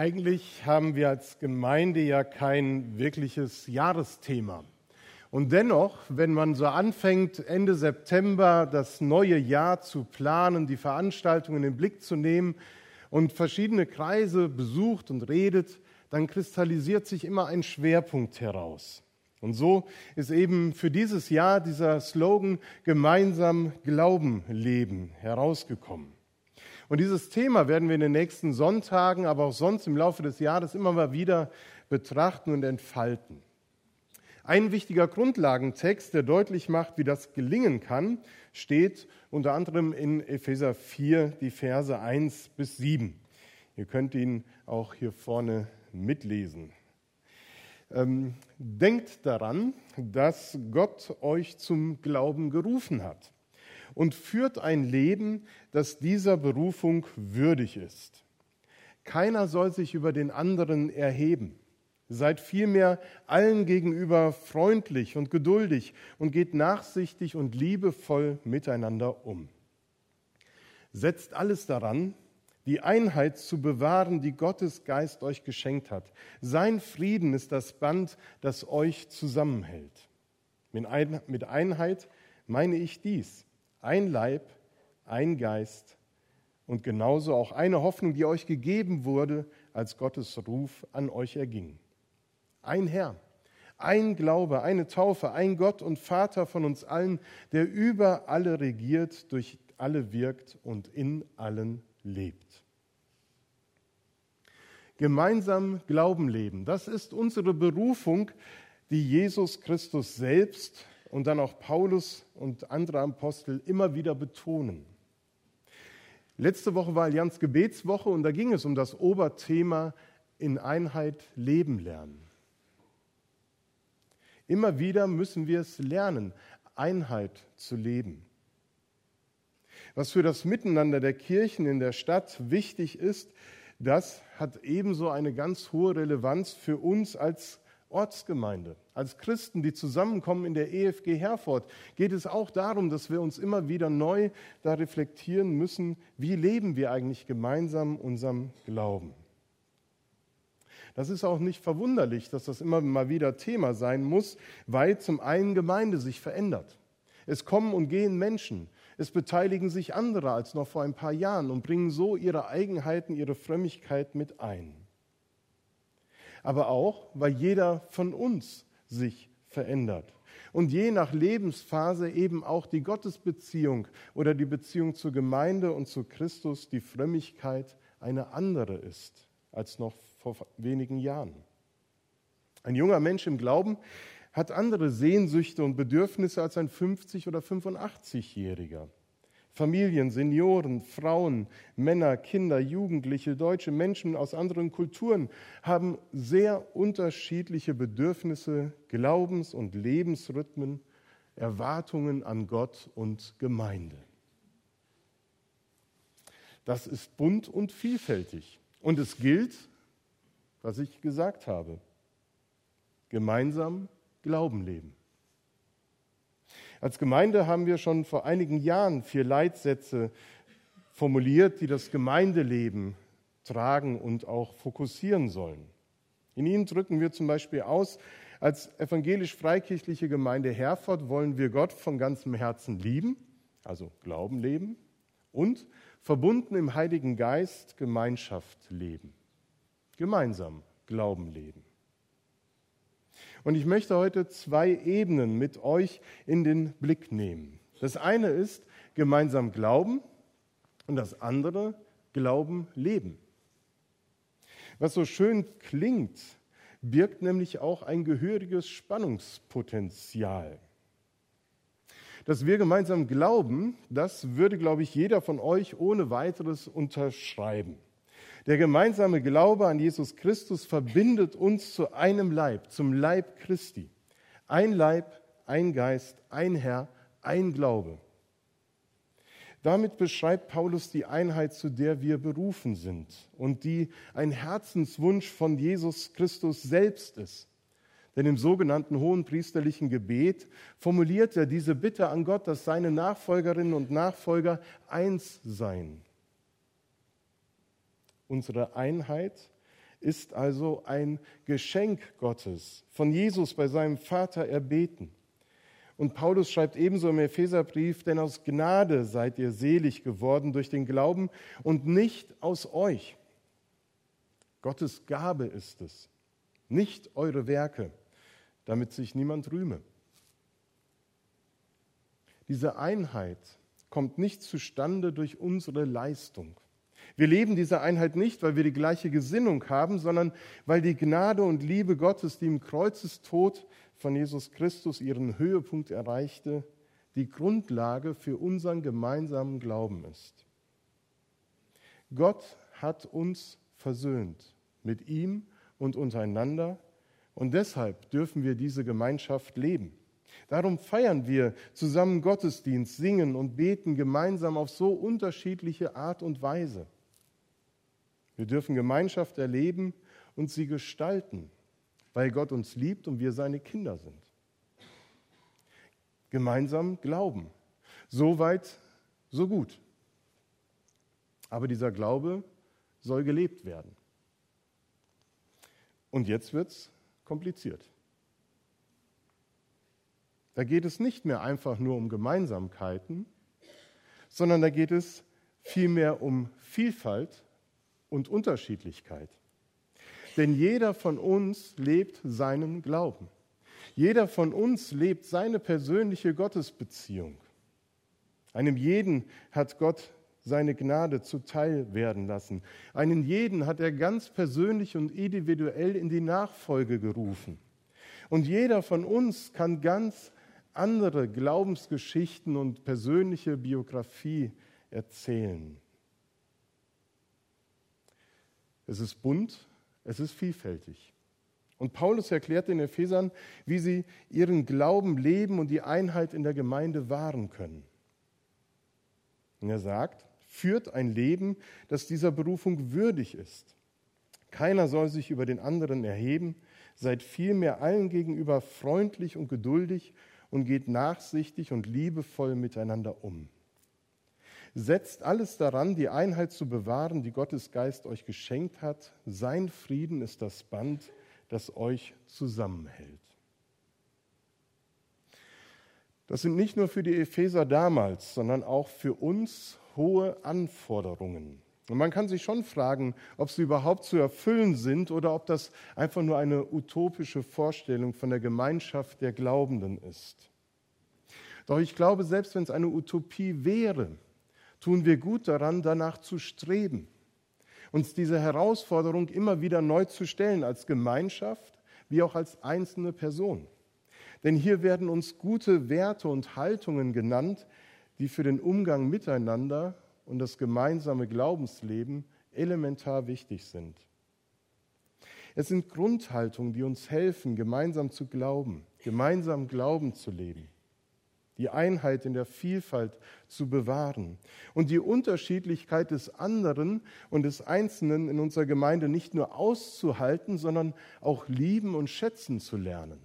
Eigentlich haben wir als Gemeinde ja kein wirkliches Jahresthema. Und dennoch, wenn man so anfängt, Ende September das neue Jahr zu planen, die Veranstaltungen in den Blick zu nehmen und verschiedene Kreise besucht und redet, dann kristallisiert sich immer ein Schwerpunkt heraus. Und so ist eben für dieses Jahr dieser Slogan gemeinsam Glauben leben herausgekommen. Und dieses Thema werden wir in den nächsten Sonntagen, aber auch sonst im Laufe des Jahres immer mal wieder betrachten und entfalten. Ein wichtiger Grundlagentext, der deutlich macht, wie das gelingen kann, steht unter anderem in Epheser 4, die Verse 1 bis 7. Ihr könnt ihn auch hier vorne mitlesen. Ähm, denkt daran, dass Gott euch zum Glauben gerufen hat und führt ein Leben, das dieser Berufung würdig ist. Keiner soll sich über den anderen erheben. Seid vielmehr allen gegenüber freundlich und geduldig und geht nachsichtig und liebevoll miteinander um. Setzt alles daran, die Einheit zu bewahren, die Gottes Geist euch geschenkt hat. Sein Frieden ist das Band, das euch zusammenhält. Mit Einheit meine ich dies. Ein Leib, ein Geist und genauso auch eine Hoffnung, die euch gegeben wurde, als Gottes Ruf an euch erging. Ein Herr, ein Glaube, eine Taufe, ein Gott und Vater von uns allen, der über alle regiert, durch alle wirkt und in allen lebt. Gemeinsam Glauben leben, das ist unsere Berufung, die Jesus Christus selbst und dann auch Paulus und andere Apostel immer wieder betonen. Letzte Woche war Allianz Gebetswoche und da ging es um das Oberthema in Einheit leben lernen. Immer wieder müssen wir es lernen, Einheit zu leben. Was für das Miteinander der Kirchen in der Stadt wichtig ist, das hat ebenso eine ganz hohe Relevanz für uns als Ortsgemeinde. Als Christen, die zusammenkommen in der EFG Herford, geht es auch darum, dass wir uns immer wieder neu da reflektieren müssen, wie leben wir eigentlich gemeinsam unserem Glauben. Das ist auch nicht verwunderlich, dass das immer mal wieder Thema sein muss, weil zum einen Gemeinde sich verändert. Es kommen und gehen Menschen. Es beteiligen sich andere als noch vor ein paar Jahren und bringen so ihre Eigenheiten, ihre Frömmigkeit mit ein aber auch, weil jeder von uns sich verändert. Und je nach Lebensphase eben auch die Gottesbeziehung oder die Beziehung zur Gemeinde und zu Christus, die Frömmigkeit eine andere ist als noch vor wenigen Jahren. Ein junger Mensch im Glauben hat andere Sehnsüchte und Bedürfnisse als ein 50- oder 85-Jähriger. Familien, Senioren, Frauen, Männer, Kinder, Jugendliche, deutsche Menschen aus anderen Kulturen haben sehr unterschiedliche Bedürfnisse, Glaubens- und Lebensrhythmen, Erwartungen an Gott und Gemeinde. Das ist bunt und vielfältig. Und es gilt, was ich gesagt habe, gemeinsam Glauben leben. Als Gemeinde haben wir schon vor einigen Jahren vier Leitsätze formuliert, die das Gemeindeleben tragen und auch fokussieren sollen. In ihnen drücken wir zum Beispiel aus, als evangelisch-freikirchliche Gemeinde Herford wollen wir Gott von ganzem Herzen lieben, also Glauben leben, und verbunden im Heiligen Geist Gemeinschaft leben. Gemeinsam Glauben leben. Und ich möchte heute zwei Ebenen mit euch in den Blick nehmen. Das eine ist gemeinsam Glauben und das andere Glauben leben. Was so schön klingt, birgt nämlich auch ein gehöriges Spannungspotenzial. Dass wir gemeinsam glauben, das würde, glaube ich, jeder von euch ohne weiteres unterschreiben. Der gemeinsame Glaube an Jesus Christus verbindet uns zu einem Leib, zum Leib Christi. Ein Leib, ein Geist, ein Herr, ein Glaube. Damit beschreibt Paulus die Einheit, zu der wir berufen sind und die ein Herzenswunsch von Jesus Christus selbst ist. Denn im sogenannten hohen priesterlichen Gebet formuliert er diese Bitte an Gott, dass seine Nachfolgerinnen und Nachfolger eins seien. Unsere Einheit ist also ein Geschenk Gottes, von Jesus bei seinem Vater erbeten. Und Paulus schreibt ebenso im Epheserbrief, denn aus Gnade seid ihr selig geworden durch den Glauben und nicht aus euch. Gottes Gabe ist es, nicht eure Werke, damit sich niemand rühme. Diese Einheit kommt nicht zustande durch unsere Leistung. Wir leben diese Einheit nicht, weil wir die gleiche Gesinnung haben, sondern weil die Gnade und Liebe Gottes, die im Kreuzestod von Jesus Christus ihren Höhepunkt erreichte, die Grundlage für unseren gemeinsamen Glauben ist. Gott hat uns versöhnt mit ihm und untereinander und deshalb dürfen wir diese Gemeinschaft leben. Darum feiern wir zusammen Gottesdienst, singen und beten gemeinsam auf so unterschiedliche Art und Weise. Wir dürfen Gemeinschaft erleben und sie gestalten, weil Gott uns liebt und wir seine Kinder sind. Gemeinsam glauben. So weit, so gut. Aber dieser Glaube soll gelebt werden. Und jetzt wird es kompliziert. Da geht es nicht mehr einfach nur um Gemeinsamkeiten, sondern da geht es vielmehr um Vielfalt und Unterschiedlichkeit. Denn jeder von uns lebt seinen Glauben. Jeder von uns lebt seine persönliche Gottesbeziehung. Einem jeden hat Gott seine Gnade zuteil werden lassen. Einen jeden hat er ganz persönlich und individuell in die Nachfolge gerufen. Und jeder von uns kann ganz andere Glaubensgeschichten und persönliche Biografie erzählen. Es ist bunt, es ist vielfältig. Und Paulus erklärt den Ephesern, wie sie ihren Glauben leben und die Einheit in der Gemeinde wahren können. Und er sagt, führt ein Leben, das dieser Berufung würdig ist. Keiner soll sich über den anderen erheben, seid vielmehr allen gegenüber freundlich und geduldig und geht nachsichtig und liebevoll miteinander um. Setzt alles daran, die Einheit zu bewahren, die Gottes Geist euch geschenkt hat. Sein Frieden ist das Band, das euch zusammenhält. Das sind nicht nur für die Epheser damals, sondern auch für uns hohe Anforderungen. Und man kann sich schon fragen, ob sie überhaupt zu erfüllen sind oder ob das einfach nur eine utopische Vorstellung von der Gemeinschaft der Glaubenden ist. Doch ich glaube, selbst wenn es eine Utopie wäre, tun wir gut daran, danach zu streben, uns diese Herausforderung immer wieder neu zu stellen, als Gemeinschaft wie auch als einzelne Person. Denn hier werden uns gute Werte und Haltungen genannt, die für den Umgang miteinander und das gemeinsame Glaubensleben elementar wichtig sind. Es sind Grundhaltungen, die uns helfen, gemeinsam zu glauben, gemeinsam Glauben zu leben die Einheit in der Vielfalt zu bewahren und die Unterschiedlichkeit des anderen und des Einzelnen in unserer Gemeinde nicht nur auszuhalten, sondern auch lieben und schätzen zu lernen.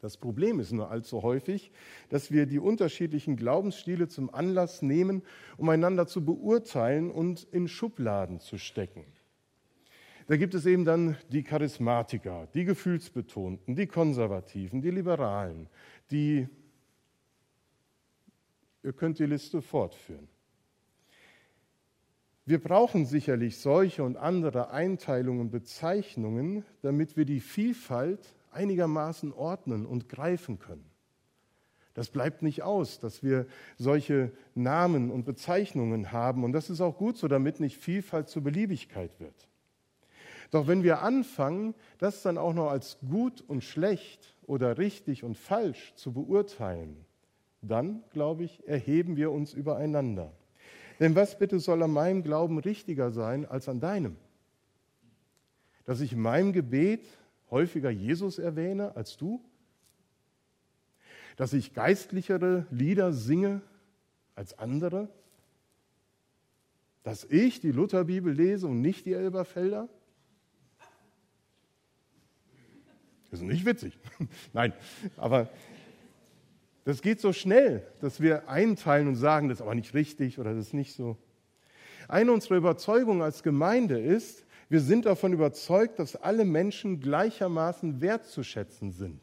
Das Problem ist nur allzu häufig, dass wir die unterschiedlichen Glaubensstile zum Anlass nehmen, um einander zu beurteilen und in Schubladen zu stecken. Da gibt es eben dann die Charismatiker, die Gefühlsbetonten, die Konservativen, die Liberalen, die, ihr könnt die Liste fortführen. Wir brauchen sicherlich solche und andere Einteilungen Bezeichnungen, damit wir die Vielfalt einigermaßen ordnen und greifen können. Das bleibt nicht aus, dass wir solche Namen und Bezeichnungen haben. Und das ist auch gut so, damit nicht Vielfalt zur Beliebigkeit wird. Doch wenn wir anfangen, das dann auch noch als gut und schlecht oder richtig und falsch zu beurteilen, dann, glaube ich, erheben wir uns übereinander. Denn was bitte soll an meinem Glauben richtiger sein als an deinem? Dass ich in meinem Gebet häufiger Jesus erwähne als du? Dass ich geistlichere Lieder singe als andere? Dass ich die Lutherbibel lese und nicht die Elberfelder? Das ist nicht witzig. Nein, aber das geht so schnell, dass wir einteilen und sagen, das ist aber nicht richtig oder das ist nicht so. Eine unserer Überzeugungen als Gemeinde ist, wir sind davon überzeugt, dass alle Menschen gleichermaßen wertzuschätzen sind.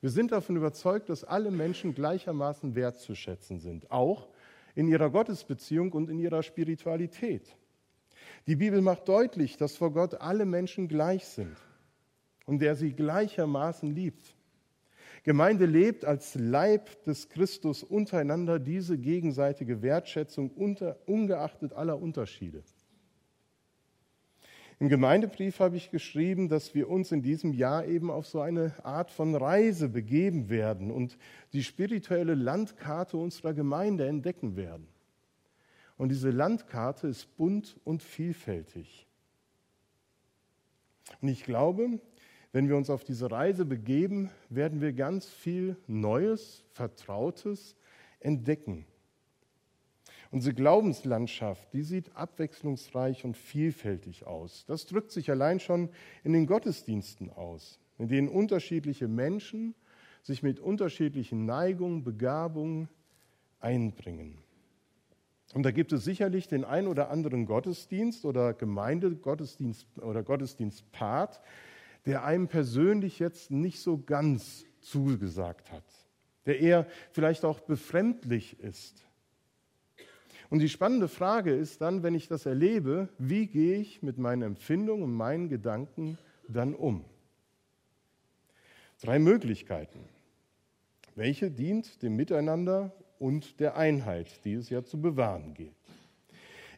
Wir sind davon überzeugt, dass alle Menschen gleichermaßen wertzuschätzen sind, auch in ihrer Gottesbeziehung und in ihrer Spiritualität. Die Bibel macht deutlich, dass vor Gott alle Menschen gleich sind und der sie gleichermaßen liebt. Gemeinde lebt als Leib des Christus untereinander diese gegenseitige Wertschätzung unter, ungeachtet aller Unterschiede. Im Gemeindebrief habe ich geschrieben, dass wir uns in diesem Jahr eben auf so eine Art von Reise begeben werden und die spirituelle Landkarte unserer Gemeinde entdecken werden. Und diese Landkarte ist bunt und vielfältig. Und ich glaube, wenn wir uns auf diese Reise begeben, werden wir ganz viel Neues, Vertrautes entdecken. Unsere Glaubenslandschaft, die sieht abwechslungsreich und vielfältig aus. Das drückt sich allein schon in den Gottesdiensten aus, in denen unterschiedliche Menschen sich mit unterschiedlichen Neigungen, Begabungen einbringen. Und da gibt es sicherlich den ein oder anderen Gottesdienst oder Gemeindegottesdienst oder Gottesdienstpart, der einem persönlich jetzt nicht so ganz zugesagt hat, der eher vielleicht auch befremdlich ist. Und die spannende Frage ist dann, wenn ich das erlebe, wie gehe ich mit meinen Empfindungen und meinen Gedanken dann um? Drei Möglichkeiten. Welche dient dem Miteinander und der Einheit, die es ja zu bewahren gilt?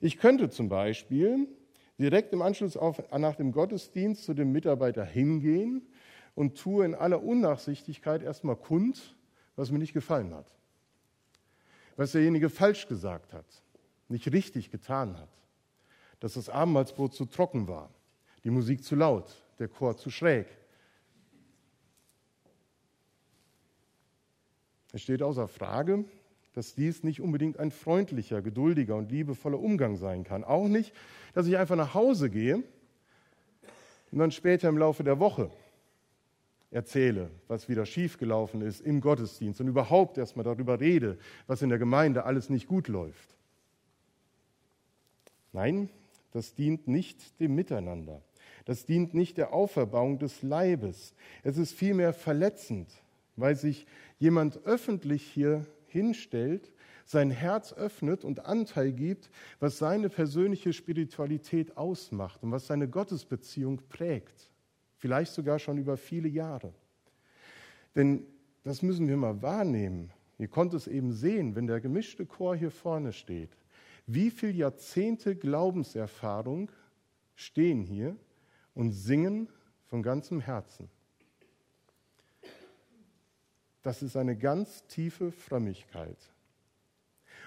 Ich könnte zum Beispiel direkt im Anschluss auf, nach dem Gottesdienst zu dem Mitarbeiter hingehen und tue in aller Unnachsichtigkeit erstmal kund, was mir nicht gefallen hat, was derjenige falsch gesagt hat nicht richtig getan hat, dass das Abendmahlsbrot zu trocken war, die Musik zu laut, der Chor zu schräg. Es steht außer Frage, dass dies nicht unbedingt ein freundlicher, geduldiger und liebevoller Umgang sein kann. Auch nicht, dass ich einfach nach Hause gehe und dann später im Laufe der Woche erzähle, was wieder schiefgelaufen ist im Gottesdienst und überhaupt erstmal darüber rede, was in der Gemeinde alles nicht gut läuft. Nein, das dient nicht dem Miteinander. Das dient nicht der Auferbauung des Leibes. Es ist vielmehr verletzend, weil sich jemand öffentlich hier hinstellt, sein Herz öffnet und Anteil gibt, was seine persönliche Spiritualität ausmacht und was seine Gottesbeziehung prägt. Vielleicht sogar schon über viele Jahre. Denn das müssen wir mal wahrnehmen. Ihr konntet es eben sehen, wenn der gemischte Chor hier vorne steht. Wie viele Jahrzehnte Glaubenserfahrung stehen hier und singen von ganzem Herzen? Das ist eine ganz tiefe Frömmigkeit.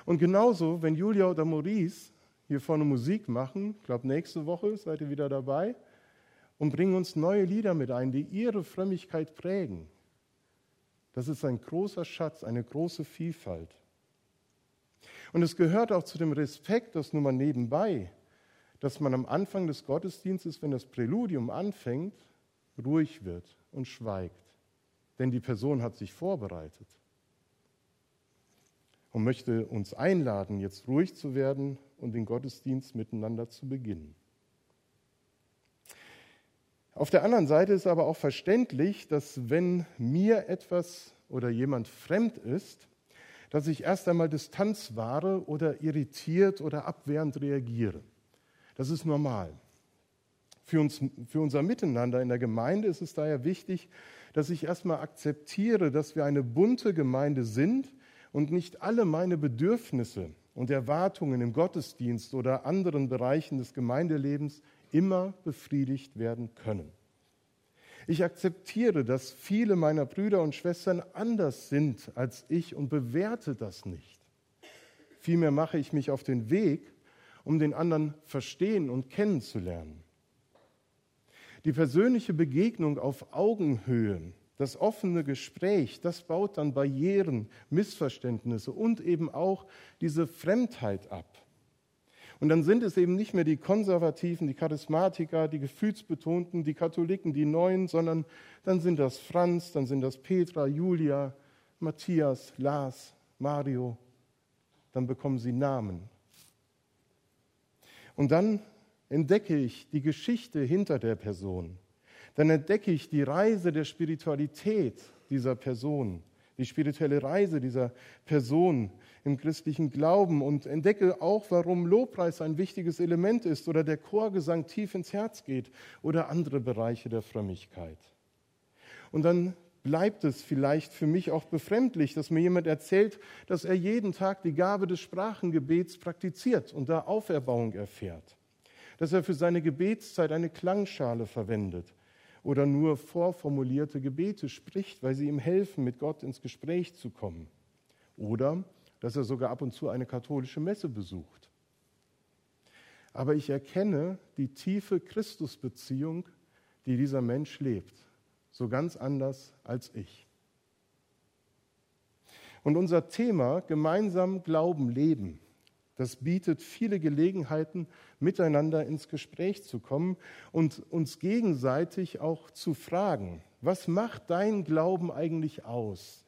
Und genauso, wenn Julia oder Maurice hier vorne Musik machen, ich glaube nächste Woche seid ihr wieder dabei, und bringen uns neue Lieder mit ein, die ihre Frömmigkeit prägen. Das ist ein großer Schatz, eine große Vielfalt. Und es gehört auch zu dem Respekt, das nur mal nebenbei, dass man am Anfang des Gottesdienstes, wenn das Präludium anfängt, ruhig wird und schweigt. Denn die Person hat sich vorbereitet und möchte uns einladen, jetzt ruhig zu werden und den Gottesdienst miteinander zu beginnen. Auf der anderen Seite ist aber auch verständlich, dass wenn mir etwas oder jemand fremd ist, dass ich erst einmal Distanz wahre oder irritiert oder abwehrend reagiere. Das ist normal. Für, uns, für unser Miteinander in der Gemeinde ist es daher wichtig, dass ich erstmal akzeptiere, dass wir eine bunte Gemeinde sind und nicht alle meine Bedürfnisse und Erwartungen im Gottesdienst oder anderen Bereichen des Gemeindelebens immer befriedigt werden können. Ich akzeptiere, dass viele meiner Brüder und Schwestern anders sind als ich und bewerte das nicht. Vielmehr mache ich mich auf den Weg, um den anderen verstehen und kennenzulernen. Die persönliche Begegnung auf Augenhöhe, das offene Gespräch, das baut dann Barrieren, Missverständnisse und eben auch diese Fremdheit ab. Und dann sind es eben nicht mehr die Konservativen, die Charismatiker, die Gefühlsbetonten, die Katholiken, die Neuen, sondern dann sind das Franz, dann sind das Petra, Julia, Matthias, Lars, Mario. Dann bekommen sie Namen. Und dann entdecke ich die Geschichte hinter der Person. Dann entdecke ich die Reise der Spiritualität dieser Person, die spirituelle Reise dieser Person im christlichen Glauben und entdecke auch, warum Lobpreis ein wichtiges Element ist oder der Chorgesang tief ins Herz geht oder andere Bereiche der Frömmigkeit. Und dann bleibt es vielleicht für mich auch befremdlich, dass mir jemand erzählt, dass er jeden Tag die Gabe des Sprachengebets praktiziert und da Auferbauung erfährt, dass er für seine Gebetszeit eine Klangschale verwendet oder nur vorformulierte Gebete spricht, weil sie ihm helfen, mit Gott ins Gespräch zu kommen, oder dass er sogar ab und zu eine katholische Messe besucht. Aber ich erkenne die tiefe Christusbeziehung, die dieser Mensch lebt so ganz anders als ich. Und unser Thema gemeinsam Glauben leben, das bietet viele Gelegenheiten, miteinander ins Gespräch zu kommen und uns gegenseitig auch zu fragen, was macht dein Glauben eigentlich aus?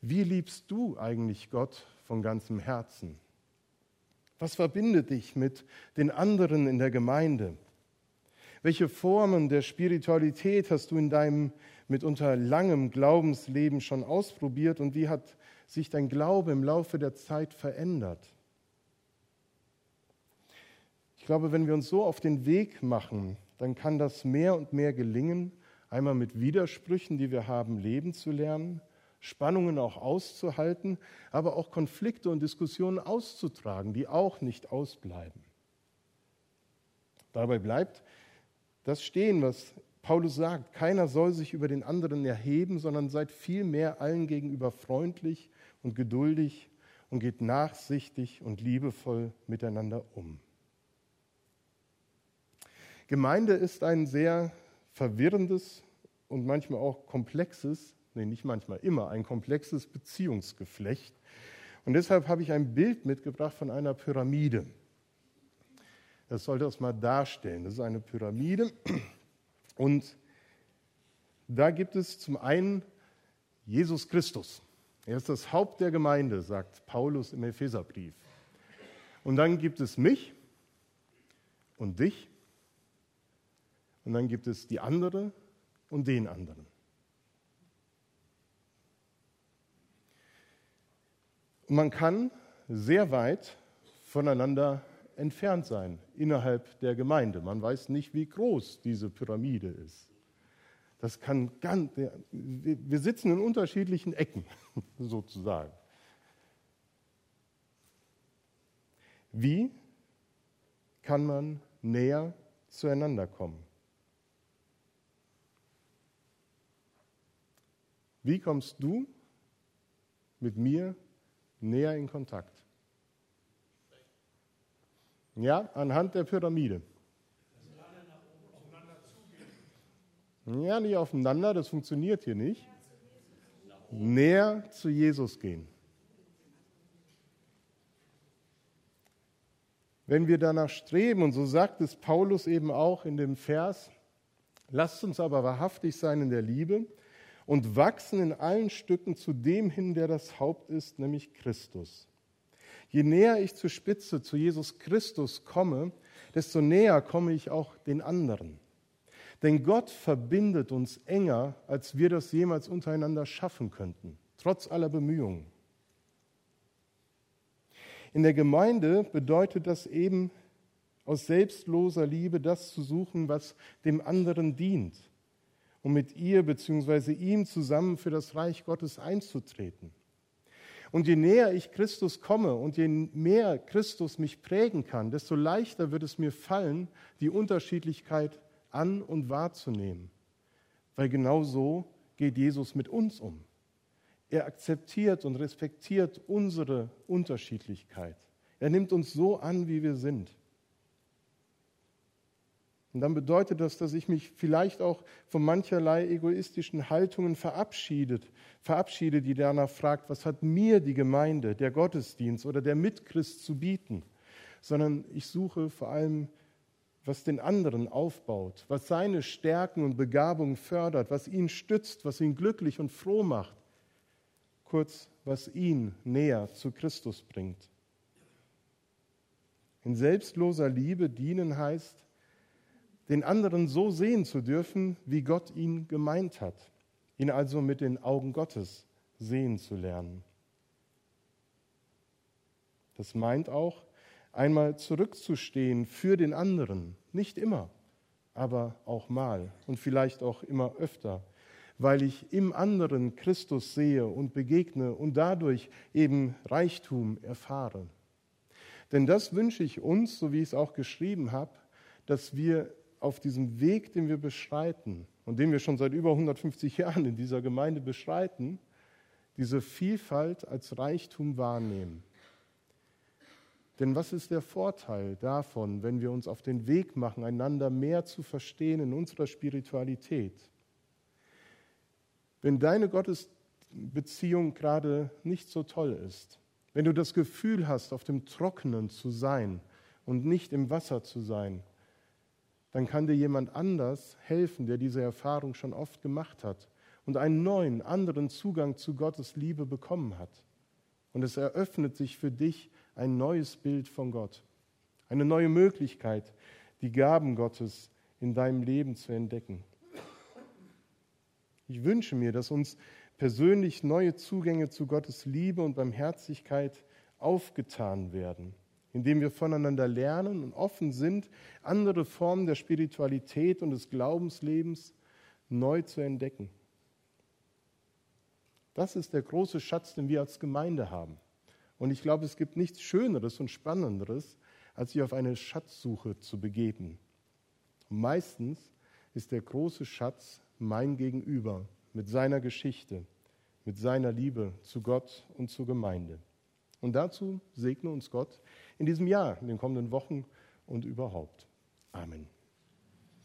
Wie liebst du eigentlich Gott von ganzem Herzen? Was verbindet dich mit den anderen in der Gemeinde? Welche Formen der Spiritualität hast du in deinem mitunter langem Glaubensleben schon ausprobiert und wie hat sich dein Glaube im Laufe der Zeit verändert? Ich glaube, wenn wir uns so auf den Weg machen, dann kann das mehr und mehr gelingen, einmal mit Widersprüchen, die wir haben, leben zu lernen, Spannungen auch auszuhalten, aber auch Konflikte und Diskussionen auszutragen, die auch nicht ausbleiben. Dabei bleibt, das stehen, was Paulus sagt. Keiner soll sich über den anderen erheben, sondern seid vielmehr allen gegenüber freundlich und geduldig und geht nachsichtig und liebevoll miteinander um. Gemeinde ist ein sehr verwirrendes und manchmal auch komplexes, nee, nicht manchmal, immer ein komplexes Beziehungsgeflecht. Und deshalb habe ich ein Bild mitgebracht von einer Pyramide. Das sollte das mal darstellen. Das ist eine Pyramide. Und da gibt es zum einen Jesus Christus. Er ist das Haupt der Gemeinde, sagt Paulus im Epheserbrief. Und dann gibt es mich und dich. Und dann gibt es die andere und den anderen. Und man kann sehr weit voneinander entfernt sein innerhalb der Gemeinde. Man weiß nicht, wie groß diese Pyramide ist. Das kann ganz, wir sitzen in unterschiedlichen Ecken sozusagen. Wie kann man näher zueinander kommen? Wie kommst du mit mir näher in Kontakt? Ja, anhand der Pyramide. Ja, nicht aufeinander, das funktioniert hier nicht. Näher zu Jesus gehen. Wenn wir danach streben, und so sagt es Paulus eben auch in dem Vers, lasst uns aber wahrhaftig sein in der Liebe und wachsen in allen Stücken zu dem hin, der das Haupt ist, nämlich Christus. Je näher ich zur Spitze, zu Jesus Christus komme, desto näher komme ich auch den anderen. Denn Gott verbindet uns enger, als wir das jemals untereinander schaffen könnten, trotz aller Bemühungen. In der Gemeinde bedeutet das eben, aus selbstloser Liebe das zu suchen, was dem anderen dient, um mit ihr bzw. ihm zusammen für das Reich Gottes einzutreten. Und je näher ich Christus komme und je mehr Christus mich prägen kann, desto leichter wird es mir fallen, die Unterschiedlichkeit an und wahrzunehmen. Weil genau so geht Jesus mit uns um. Er akzeptiert und respektiert unsere Unterschiedlichkeit. Er nimmt uns so an, wie wir sind. Und dann bedeutet das, dass ich mich vielleicht auch von mancherlei egoistischen Haltungen verabschiedet, verabschiede, die danach fragt, was hat mir die Gemeinde, der Gottesdienst oder der Mitchrist zu bieten, sondern ich suche vor allem, was den anderen aufbaut, was seine Stärken und Begabungen fördert, was ihn stützt, was ihn glücklich und froh macht, kurz, was ihn näher zu Christus bringt. In selbstloser Liebe dienen heißt, den anderen so sehen zu dürfen, wie Gott ihn gemeint hat, ihn also mit den Augen Gottes sehen zu lernen. Das meint auch, einmal zurückzustehen für den anderen, nicht immer, aber auch mal und vielleicht auch immer öfter, weil ich im anderen Christus sehe und begegne und dadurch eben Reichtum erfahre. Denn das wünsche ich uns, so wie ich es auch geschrieben habe, dass wir auf diesem Weg, den wir beschreiten und den wir schon seit über 150 Jahren in dieser Gemeinde beschreiten, diese Vielfalt als Reichtum wahrnehmen. Denn was ist der Vorteil davon, wenn wir uns auf den Weg machen, einander mehr zu verstehen in unserer Spiritualität? Wenn deine Gottesbeziehung gerade nicht so toll ist, wenn du das Gefühl hast, auf dem Trockenen zu sein und nicht im Wasser zu sein, dann kann dir jemand anders helfen, der diese Erfahrung schon oft gemacht hat und einen neuen, anderen Zugang zu Gottes Liebe bekommen hat. Und es eröffnet sich für dich ein neues Bild von Gott, eine neue Möglichkeit, die Gaben Gottes in deinem Leben zu entdecken. Ich wünsche mir, dass uns persönlich neue Zugänge zu Gottes Liebe und Barmherzigkeit aufgetan werden indem wir voneinander lernen und offen sind, andere Formen der Spiritualität und des Glaubenslebens neu zu entdecken. Das ist der große Schatz, den wir als Gemeinde haben. Und ich glaube, es gibt nichts Schöneres und Spannenderes, als sich auf eine Schatzsuche zu begeben. Und meistens ist der große Schatz mein Gegenüber mit seiner Geschichte, mit seiner Liebe zu Gott und zur Gemeinde. Und dazu segne uns Gott in diesem Jahr, in den kommenden Wochen und überhaupt. Amen.